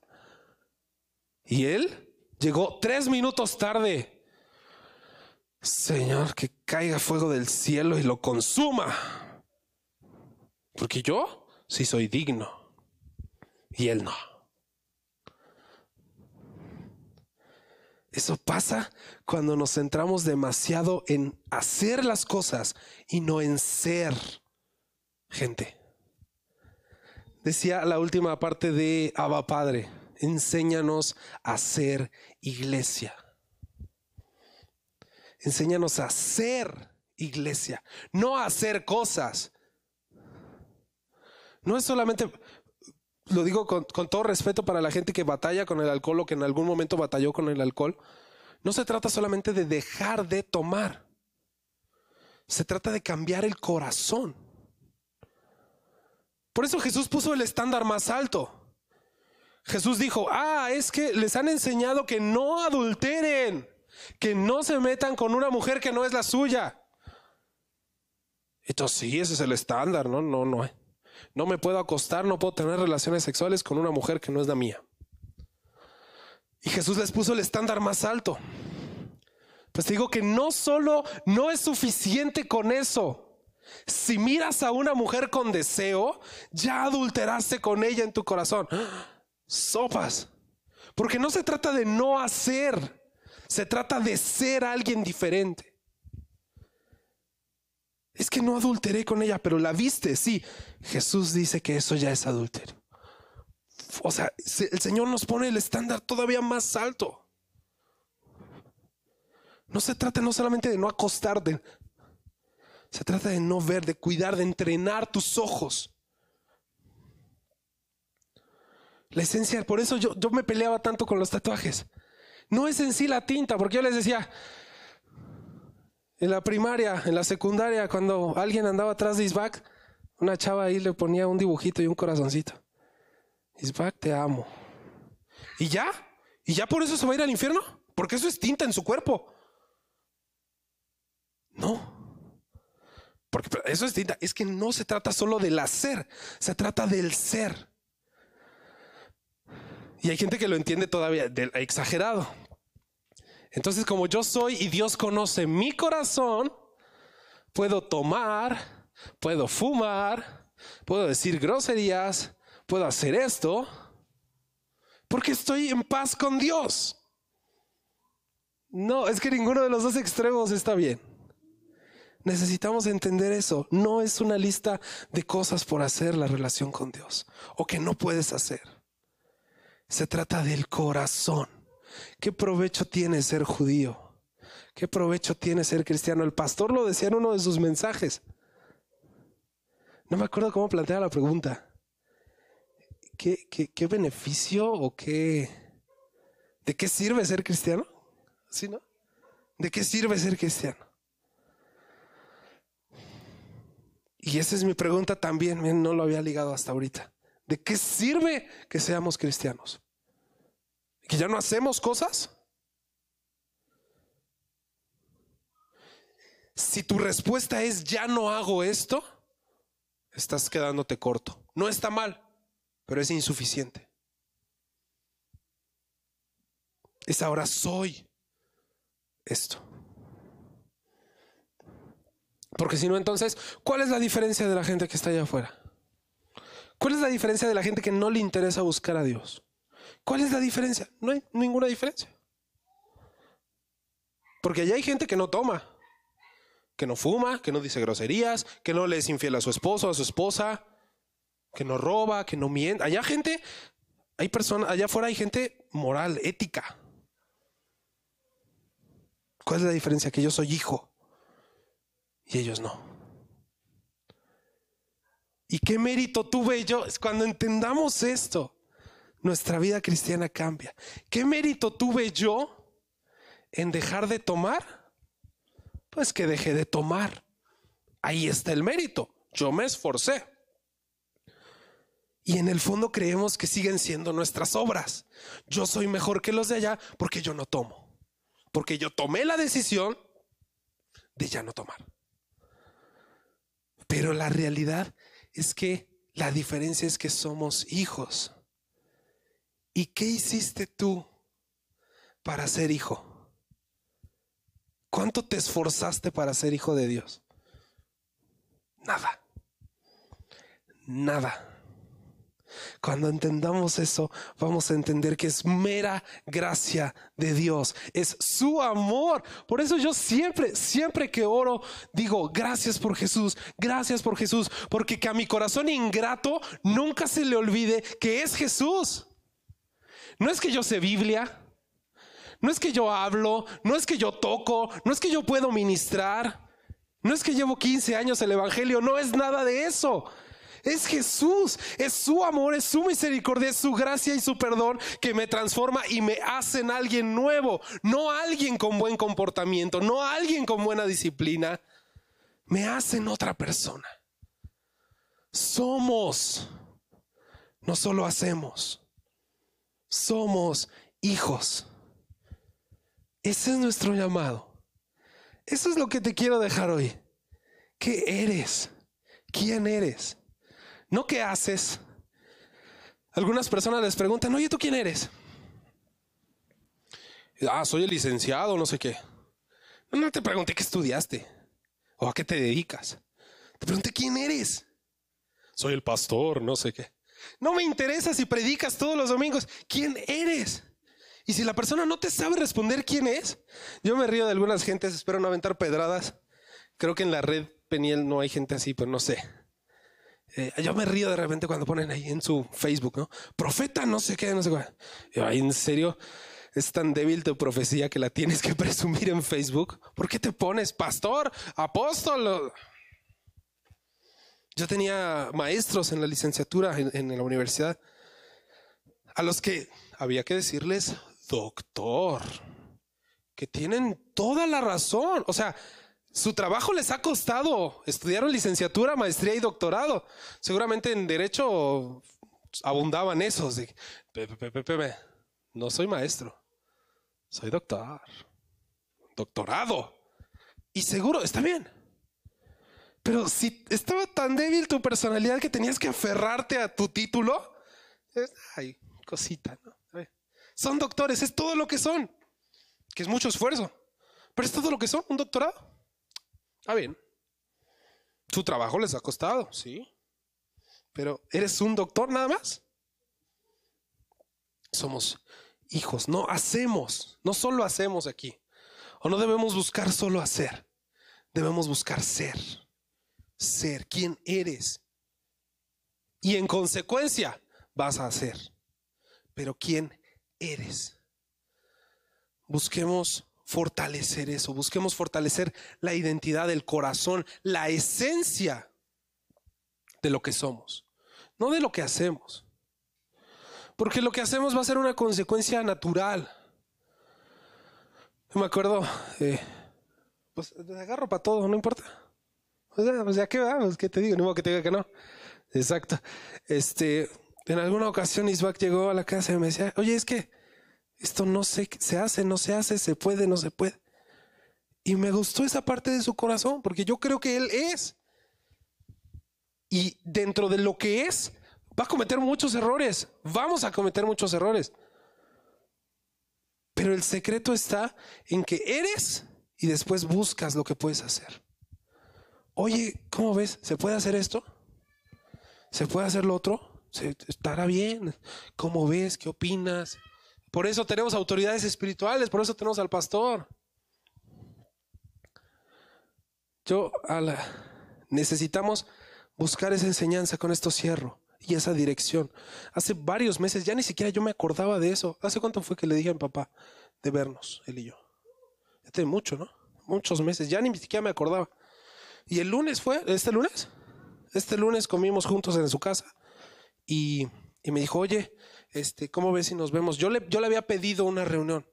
Y él llegó tres minutos tarde. Señor, que caiga fuego del cielo y lo consuma. Porque yo sí soy digno y él no. Eso pasa cuando nos centramos demasiado en hacer las cosas y no en ser gente. Decía la última parte de Abba Padre, enséñanos a ser iglesia. Enséñanos a ser iglesia, no a hacer cosas. No es solamente, lo digo con, todo respeto para la gente que batalla con el alcohol o que en algún momento batalló con el alcohol. No se trata solamente de dejar de tomar. Se trata de cambiar el corazón. Por eso Jesús puso el estándar más alto. Jesús dijo, ah, es que les han enseñado que no adulteren que no se metan con una mujer que no es la suya. Entonces sí, ese es el estándar, ¿no? No, no. No me puedo acostar, no puedo tener relaciones sexuales con una mujer que no es la mía. Y Jesús les puso el estándar más alto. Pues digo que no solo no es suficiente con eso. Si miras a una mujer con deseo, ya adulteraste con ella en tu corazón. Sopas. Porque no se trata de no hacer. Se trata de ser alguien diferente. Es que no adulteré con ella, pero la viste, sí. Jesús dice que eso ya es adulterio. O sea, el Señor nos pone el estándar todavía más alto. No se trata no solamente de no acostarte, se trata de no ver, de cuidar, de entrenar tus ojos. La esencia, por eso yo, yo me peleaba tanto con los tatuajes. No es en sí la tinta, porque yo les decía, en la primaria, en la secundaria, cuando alguien andaba atrás de Isbac, una chava ahí le ponía un dibujito y un corazoncito. Isbac, te amo. ¿Y ya? ¿Y ya por eso se va a ir al infierno? Porque eso es tinta en su cuerpo. No. Porque eso es tinta. Es que no se trata solo del hacer, se trata del ser. Y hay gente que lo entiende todavía exagerado. Entonces, como yo soy y Dios conoce mi corazón, puedo tomar, puedo fumar, puedo decir groserías, puedo hacer esto, porque estoy en paz con Dios. No, es que ninguno de los dos extremos está bien. Necesitamos entender eso. No es una lista de cosas por hacer la relación con Dios o que no puedes hacer. Se trata del corazón. ¿Qué provecho tiene ser judío? ¿Qué provecho tiene ser cristiano? El pastor lo decía en uno de sus mensajes. No me acuerdo cómo plantea la pregunta. ¿Qué, qué, beneficio o qué... ¿De qué sirve ser cristiano? ¿Sí, no? ¿De qué sirve ser cristiano? Y esa es mi pregunta también, no lo había ligado hasta ahorita. ¿De qué sirve que seamos cristianos? ¿Que ya no hacemos cosas? Si tu respuesta es ya no hago esto, estás quedándote corto. No está mal, pero es insuficiente. es ahora soy esto. Porque si no, entonces, ¿cuál es la diferencia de la gente que está allá afuera? ¿Cuál es la diferencia de la gente que no le interesa buscar a Dios? ¿Cuál es la diferencia? No hay ninguna diferencia. Porque allá hay gente que no toma, que no fuma, que no dice groserías, que no le es infiel a su esposo, a su esposa, que no roba, que no miente. Allá gente, hay personas, allá afuera hay gente moral, ética. ¿Cuál es la diferencia? Que yo soy hijo y ellos no. ¿Y qué mérito tuve yo? Cuando entendamos esto, nuestra vida cristiana cambia. ¿Qué mérito tuve yo en dejar de tomar? Pues que dejé de tomar. Ahí está el mérito. Yo me esforcé. Y en el fondo creemos que siguen siendo nuestras obras. Yo soy mejor que los de allá porque yo no tomo. Porque yo tomé la decisión de ya no tomar. Pero la realidad es que la diferencia es que somos hijos. ¿Y qué hiciste tú para ser hijo? ¿Cuánto te esforzaste para ser hijo de Dios? Nada. Nada. Cuando entendamos eso, vamos a entender que es mera gracia de Dios, es su amor. Por eso yo siempre, siempre que oro, digo, gracias por Jesús, gracias por Jesús, porque que a mi corazón ingrato nunca se le olvide que es Jesús. No es que yo sé Biblia, no es que yo hablo, no es que yo toco, no es que yo puedo ministrar, no es que llevo 15 años el Evangelio, no es nada de eso. Es Jesús, es su amor, es su misericordia, es su gracia y su perdón que me transforma y me hacen alguien nuevo, no alguien con buen comportamiento, no alguien con buena disciplina, me hacen otra persona. Somos, no solo hacemos, somos hijos. Ese es nuestro llamado. Eso es lo que te quiero dejar hoy. ¿Qué eres? ¿Quién eres? No qué haces. Algunas personas les preguntan, oye, ¿tú quién eres? Ah, soy el licenciado, no sé qué. No, te pregunté qué estudiaste o a qué te dedicas. Te pregunté quién eres. Soy el pastor, no sé qué. No me interesa si predicas todos los domingos. ¿Quién eres? Y si la persona no te sabe responder quién es, yo me río de algunas gentes, espero no aventar pedradas. Creo que en la red Peniel no hay gente así, pero no sé. Eh, yo me río de repente cuando ponen ahí en su Facebook, ¿no? Profeta, no sé qué, no sé cuál. Ay, en serio, es tan débil tu profecía que la tienes que *laughs* presumir en Facebook. ¿Por qué te pones pastor, apóstol? Yo tenía maestros en la licenciatura en la universidad a los que había que decirles doctor, que tienen toda la razón. O sea, su trabajo les ha costado. Estudiaron licenciatura, maestría y doctorado. Seguramente en derecho abundaban esos. De, no soy maestro, soy doctor. Doctorado. Y seguro, está bien. Pero si estaba tan débil tu personalidad que tenías que aferrarte a tu título, ay, cosita, ¿no? Son doctores, es todo lo que son, que es mucho esfuerzo, pero es todo lo que son, un doctorado. Ah, bien. Su trabajo les ha costado, sí. Pero ¿eres un doctor nada más? Somos hijos, no hacemos, no solo hacemos aquí. O no debemos buscar solo hacer, debemos buscar ser. Ser, quién eres. Y en consecuencia vas a hacer. Pero quién eres. Busquemos fortalecer eso, busquemos fortalecer la identidad del corazón, la esencia de lo que somos, no de lo que hacemos. Porque lo que hacemos va a ser una consecuencia natural. me acuerdo, eh, pues agarro para todo, no importa. O sea, pues ya qué va, pues qué te digo, ni modo que te diga que no. Exacto. Este, en alguna ocasión Isbak llegó a la casa y me decía, oye, es que esto no se, se hace, no se hace, se puede, no se puede. Y me gustó esa parte de su corazón, porque yo creo que él es. Y dentro de lo que es, va a cometer muchos errores. Vamos a cometer muchos errores. Pero el secreto está en que eres y después buscas lo que puedes hacer. Oye, ¿cómo ves? ¿Se puede hacer esto? ¿Se puede hacer lo otro? ¿Se, ¿Estará bien? ¿Cómo ves? ¿Qué opinas? Por eso tenemos autoridades espirituales, por eso tenemos al pastor. Yo, necesitamos buscar esa enseñanza con esto cierro y esa dirección. Hace varios meses, ya ni siquiera yo me acordaba de eso. ¿Hace cuánto fue que le dije a mi papá de vernos, él y yo? Ya tiene mucho, ¿no? Muchos meses, ya ni siquiera me acordaba. Y el lunes fue, este lunes, este lunes comimos juntos en su casa y, y me dijo, oye, este, ¿cómo ves si nos vemos? Yo le, yo le había pedido una reunión.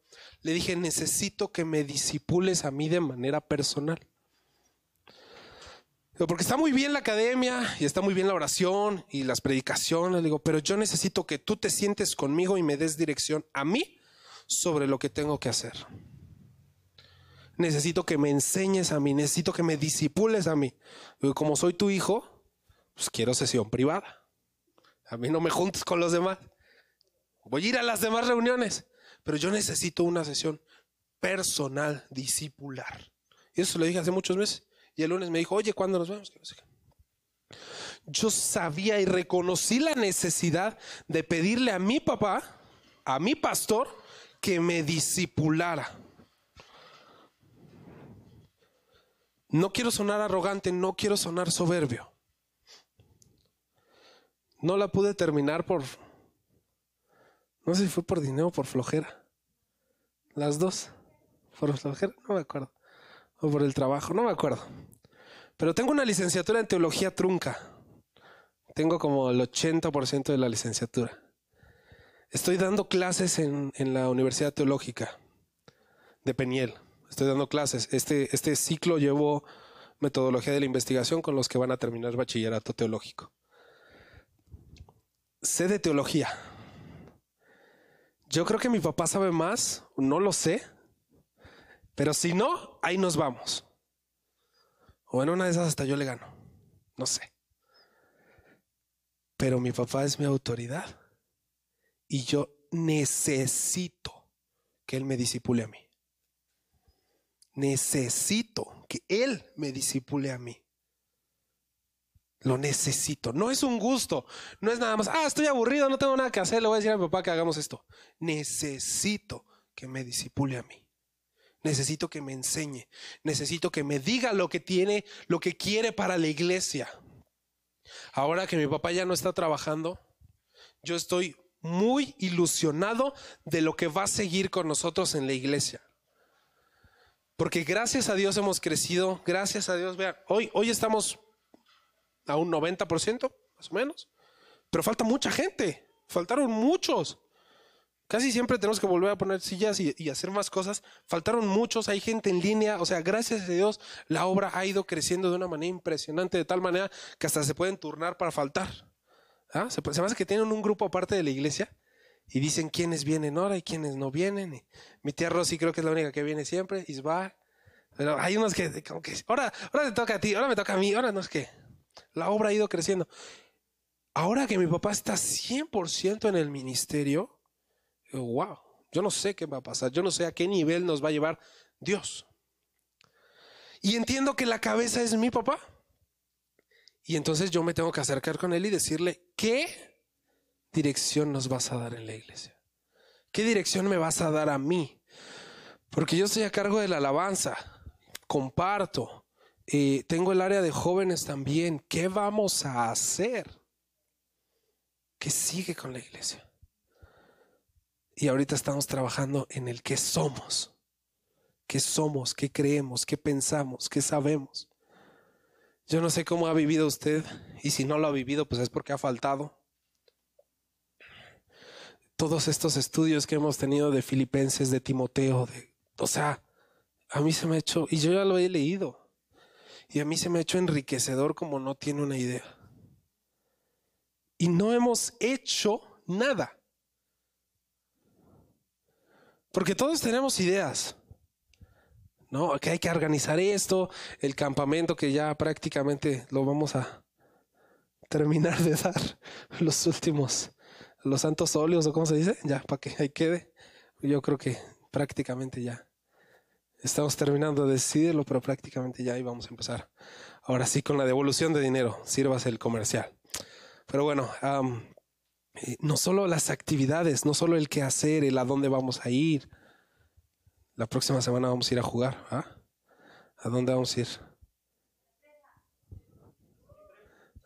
Le dije, necesito que me disipules a mí de manera personal. Porque está muy bien la academia y está muy bien la oración y las predicaciones, digo, pero yo necesito que tú te sientes conmigo y me des dirección a mí sobre lo que tengo que hacer. Necesito que me enseñes a mí, necesito que me disipules a mí. Como soy tu hijo, pues quiero sesión privada. A mí no me juntes con los demás. Voy a ir a las demás reuniones, pero yo necesito una sesión personal, discipular. Y eso lo dije hace muchos meses. Y el lunes me dijo, oye, ¿cuándo nos vemos? Yo sabía y reconocí la necesidad de pedirle a mi papá, a mi pastor, que me discipulara. No quiero sonar arrogante, no quiero sonar soberbio. No la pude terminar por, no sé si fue por dinero o por flojera. Las dos. Por flojera, no me acuerdo o por el trabajo, no me acuerdo. Pero tengo una licenciatura en teología trunca. Tengo como el 80% de la licenciatura. Estoy dando clases en, la Universidad Teológica de Peniel. Estoy dando clases. Este, este ciclo llevo metodología de la investigación con los que van a terminar bachillerato teológico. Sé de teología. Yo creo que mi papá sabe más, no lo sé, pero si no, ahí nos vamos. O en una de esas hasta yo le gano. No sé. Pero mi papá es mi autoridad. Y yo necesito que él me disipule a mí. Necesito que él me disipule a mí. Lo necesito. No es un gusto. No es nada más, ah, estoy aburrido, no tengo nada que hacer, le voy a decir a mi papá que hagamos esto. Necesito que me disipule a mí. Necesito que me enseñe. Necesito que me diga lo que tiene, lo que quiere para la iglesia. Ahora que mi papá ya no está trabajando, yo estoy muy ilusionado de lo que va a seguir con nosotros en la iglesia. Porque gracias a Dios hemos crecido, gracias a Dios, vean, hoy, hoy estamos a un 90%, más o menos, pero falta mucha gente, faltaron muchos. Casi siempre tenemos que volver a poner sillas y, hacer más cosas. Faltaron muchos, hay gente en línea. O sea, gracias a Dios, la obra ha ido creciendo de una manera impresionante, de tal manera que hasta se pueden turnar para faltar. ¿Ah? Se, me hace que tienen un grupo aparte de la iglesia y dicen quiénes vienen ahora y quiénes no vienen. mi tía Rosy creo que es la única que viene siempre, Isbar. Pero hay unos que, como que, ahora, ahora te toca a ti, ahora me toca a mí, ahora no es que. La obra ha ido creciendo. Ahora que mi papá está 100% en el ministerio, wow, yo no sé qué va a pasar, yo no sé a qué nivel nos va a llevar Dios. Y entiendo que la cabeza es mi papá. Y entonces yo me tengo que acercar con él y decirle, ¿qué dirección nos vas a dar en la iglesia? ¿Qué dirección me vas a dar a mí? Porque yo estoy a cargo de la alabanza, comparto, tengo el área de jóvenes también. ¿Qué vamos a hacer? ¿Qué sigue con la iglesia? Y ahorita estamos trabajando en el qué somos. ¿Qué somos? ¿Qué creemos? ¿Qué pensamos? ¿Qué sabemos? Yo no sé cómo ha vivido usted y si no lo ha vivido, pues es porque ha faltado. Todos estos estudios que hemos tenido de Filipenses, de Timoteo, de, o sea, a mí se me ha hecho, y yo ya lo he leído, y a mí se me ha hecho enriquecedor como no tiene una idea. Y no hemos hecho nada. Porque todos tenemos ideas. ¿No? Que hay que organizar esto, el campamento que ya prácticamente lo vamos a terminar de dar, *laughs* los últimos, los santos óleos o cómo se dice, ya para que ahí quede. Yo creo que prácticamente ya. Estamos terminando de decidirlo, pero prácticamente ya íbamos a empezar. Ahora sí, con la devolución de dinero, sirvas el comercial. Pero bueno, eh, no solo las actividades, no solo el qué hacer, el a dónde vamos a ir. La próxima semana vamos a ir a jugar. ¿ah? ¿A dónde vamos a ir?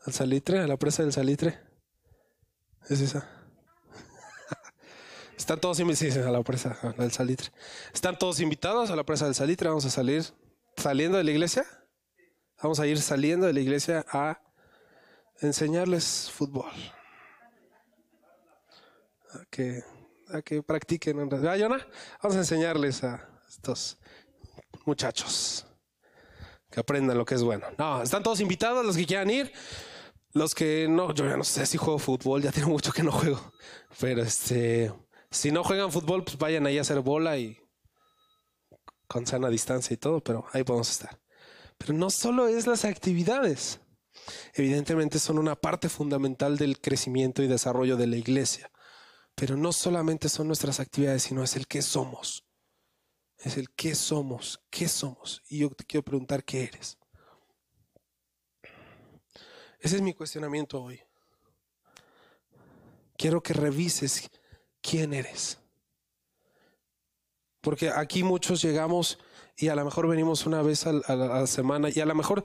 ¿Al salitre? ¿A la presa del salitre? ¿Es esa? Están todos invitados a la presa del salitre. Están todos invitados a la presa del salitre. Vamos a salir saliendo de la iglesia. Vamos a ir saliendo de la iglesia a enseñarles fútbol. A que, a que practiquen. ¿Ah, Vamos a enseñarles a estos muchachos que aprendan lo que es bueno. No, están todos invitados los que quieran ir. Los que no, yo ya no sé si juego fútbol, ya tengo mucho que no juego. Pero este, si no juegan fútbol, pues vayan ahí a hacer bola y con sana distancia y todo, pero ahí podemos estar. Pero no solo es las actividades. Evidentemente son una parte fundamental del crecimiento y desarrollo de la iglesia. Pero no solamente son nuestras actividades, sino es el qué somos. Es el qué somos, qué somos. Y yo te quiero preguntar qué eres. Ese es mi cuestionamiento hoy. Quiero que revises quién eres. Porque aquí muchos llegamos y a lo mejor venimos una vez a la, semana y a lo mejor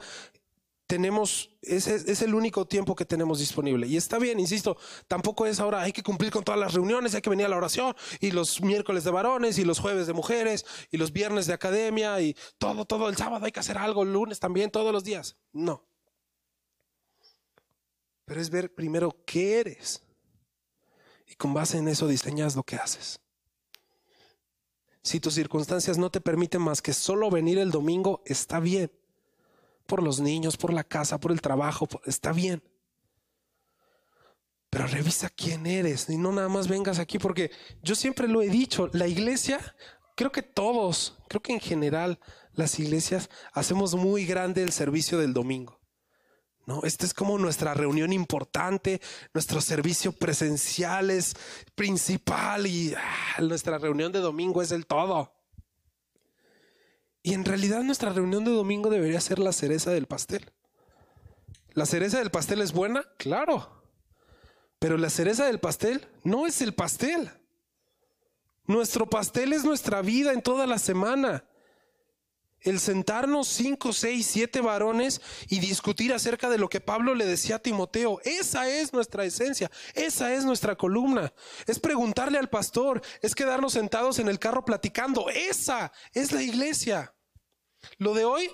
tenemos, es, es, el único tiempo que tenemos disponible. Y está bien, insisto, tampoco es ahora, hay que cumplir con todas las reuniones, hay que venir a la oración, y los miércoles de varones, y los jueves de mujeres, y los viernes de academia, y todo, todo el sábado hay que hacer algo, el lunes también, todos los días. No. Pero es ver primero qué eres. Y con base en eso diseñas lo que haces. Si tus circunstancias no te permiten más que solo venir el domingo, está bien. Por los niños, por la casa, por el trabajo, está bien. Pero revisa quién eres y no nada más vengas aquí porque yo siempre lo he dicho, la iglesia, creo que todos, creo que en general las iglesias hacemos muy grande el servicio del domingo. No, esta es como nuestra reunión importante, nuestro servicio presencial es principal y ah, nuestra reunión de domingo es el todo. Y en realidad nuestra reunión de domingo debería ser la cereza del pastel. ¿La cereza del pastel es buena? Claro. Pero la cereza del pastel no es el pastel. Nuestro pastel es nuestra vida en toda la semana el sentarnos cinco, seis, siete varones y discutir acerca de lo que Pablo le decía a Timoteo. Esa es nuestra esencia, esa es nuestra columna. Es preguntarle al pastor, es quedarnos sentados en el carro platicando. Esa es la iglesia. Lo de hoy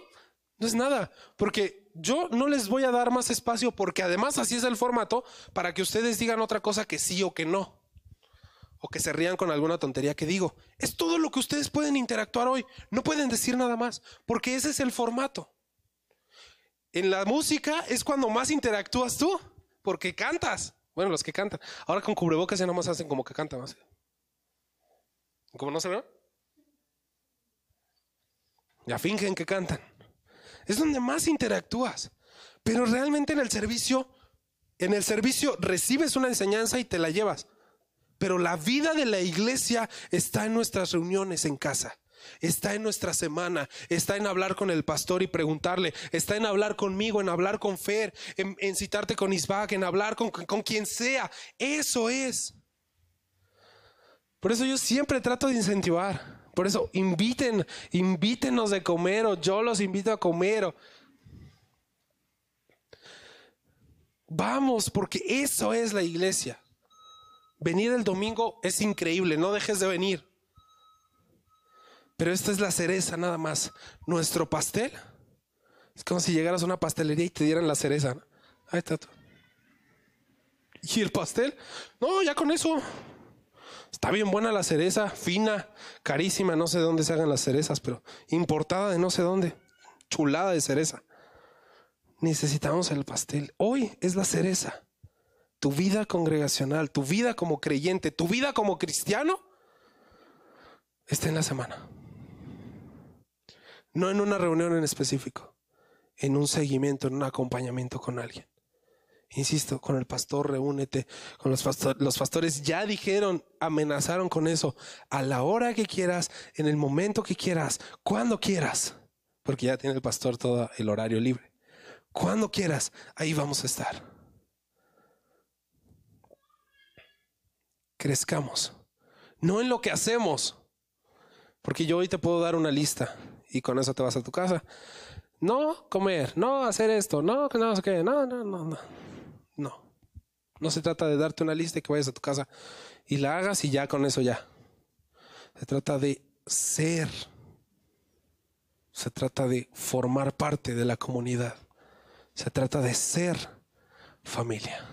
no es nada, porque yo no les voy a dar más espacio porque además así es el formato para que ustedes digan otra cosa que sí o que no o que se rían con alguna tontería que digo. Es todo lo que ustedes pueden interactuar hoy. No pueden decir nada más, porque ese es el formato. En la música es cuando más interactúas tú, porque cantas. Bueno, los que cantan. Ahora con cubrebocas ya nomás hacen como que cantan. Así. ¿Cómo no se ve? Ya fingen que cantan. Es donde más interactúas. Pero realmente en el servicio, en el servicio recibes una enseñanza y te la llevas. Pero la vida de la iglesia está en nuestras reuniones en casa. Está en nuestra semana, está en hablar con el pastor y preguntarle, está en hablar conmigo, en hablar con Fer, en, citarte con Isbak, en hablar con, con quien sea. Eso es. Por eso yo siempre trato de incentivar. Por eso inviten, invítenos de comer o yo los invito a comer. Vamos, porque eso es la iglesia. Venir el domingo es increíble, no dejes de venir. Pero esta es la cereza nada más. Nuestro pastel es como si llegaras a una pastelería y te dieran la cereza. Ahí está. ¿Y el pastel? No, ya con eso. Está bien buena la cereza, fina, carísima, no sé de dónde se hagan las cerezas, pero importada de no sé dónde. Chulada de cereza. Necesitamos el pastel. Hoy es la cereza tu vida congregacional, tu vida como creyente, tu vida como cristiano, está en la semana. No en una reunión en específico, en un seguimiento, en un acompañamiento con alguien. Insisto, con el pastor reúnete, con los, pastores. los pastores ya dijeron, amenazaron con eso, a la hora que quieras, en el momento que quieras, cuando quieras, porque ya tiene el pastor todo el horario libre. Cuando quieras, ahí vamos a estar. Crezcamos, no en lo que hacemos, porque yo hoy te puedo dar una lista y con eso te vas a tu casa. No comer, no hacer esto, no, que no qué, no, no, no, no. No. No se trata de darte una lista y que vayas a tu casa y la hagas y ya con eso ya. Se trata de ser. Se trata de formar parte de la comunidad. Se trata de ser familia.